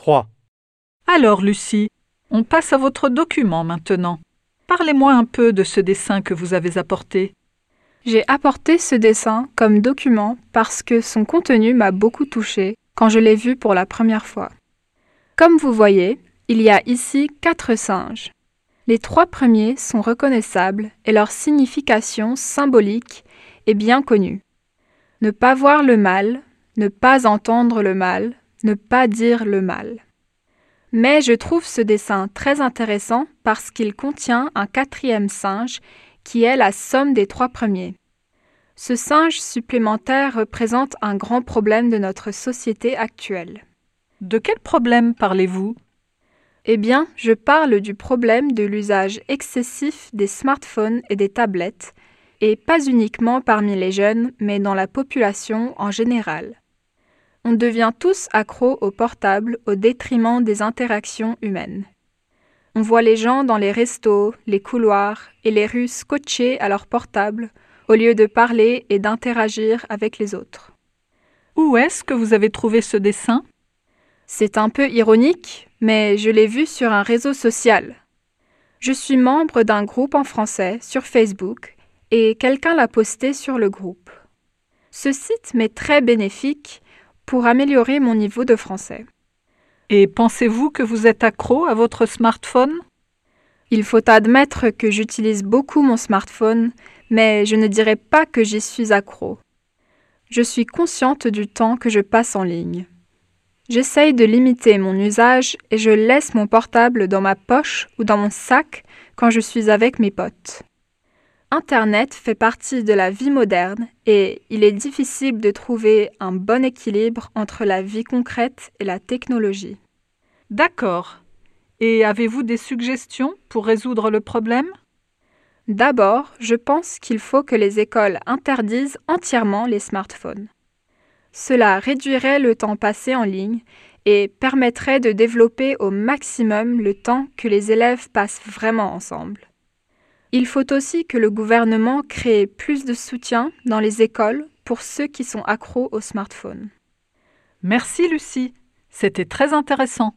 3. Alors, Lucie, on passe à votre document maintenant. Parlez-moi un peu de ce dessin que vous avez apporté. J'ai apporté ce dessin comme document parce que son contenu m'a beaucoup touché quand je l'ai vu pour la première fois. Comme vous voyez, il y a ici quatre singes. Les trois premiers sont reconnaissables et leur signification symbolique est bien connue. Ne pas voir le mal, ne pas entendre le mal, ne pas dire le mal. Mais je trouve ce dessin très intéressant parce qu'il contient un quatrième singe qui est la somme des trois premiers. Ce singe supplémentaire représente un grand problème de notre société actuelle. De quel problème parlez-vous? Eh bien, je parle du problème de l'usage excessif des smartphones et des tablettes, et pas uniquement parmi les jeunes, mais dans la population en général. On devient tous accros au portable au détriment des interactions humaines. On voit les gens dans les restos, les couloirs et les rues scotchés à leur portable au lieu de parler et d'interagir avec les autres. Où est-ce que vous avez trouvé ce dessin? C'est un peu ironique, mais je l'ai vu sur un réseau social. Je suis membre d'un groupe en français sur Facebook et quelqu'un l'a posté sur le groupe. Ce site m'est très bénéfique pour améliorer mon niveau de français. Et pensez-vous que vous êtes accro à votre smartphone? Il faut admettre que j'utilise beaucoup mon smartphone, mais je ne dirais pas que j'y suis accro. Je suis consciente du temps que je passe en ligne. J'essaye de limiter mon usage et je laisse mon portable dans ma poche ou dans mon sac quand je suis avec mes potes. Internet fait partie de la vie moderne et il est difficile de trouver un bon équilibre entre la vie concrète et la technologie. D'accord. Et avez-vous des suggestions pour résoudre le problème? D'abord, je pense qu'il faut que les écoles interdisent entièrement les smartphones. Cela réduirait le temps passé en ligne et permettrait de développer au maximum le temps que les élèves passent vraiment ensemble. Il faut aussi que le gouvernement crée plus de soutien dans les écoles pour ceux qui sont accros aux smartphones. Merci Lucie, c'était très intéressant.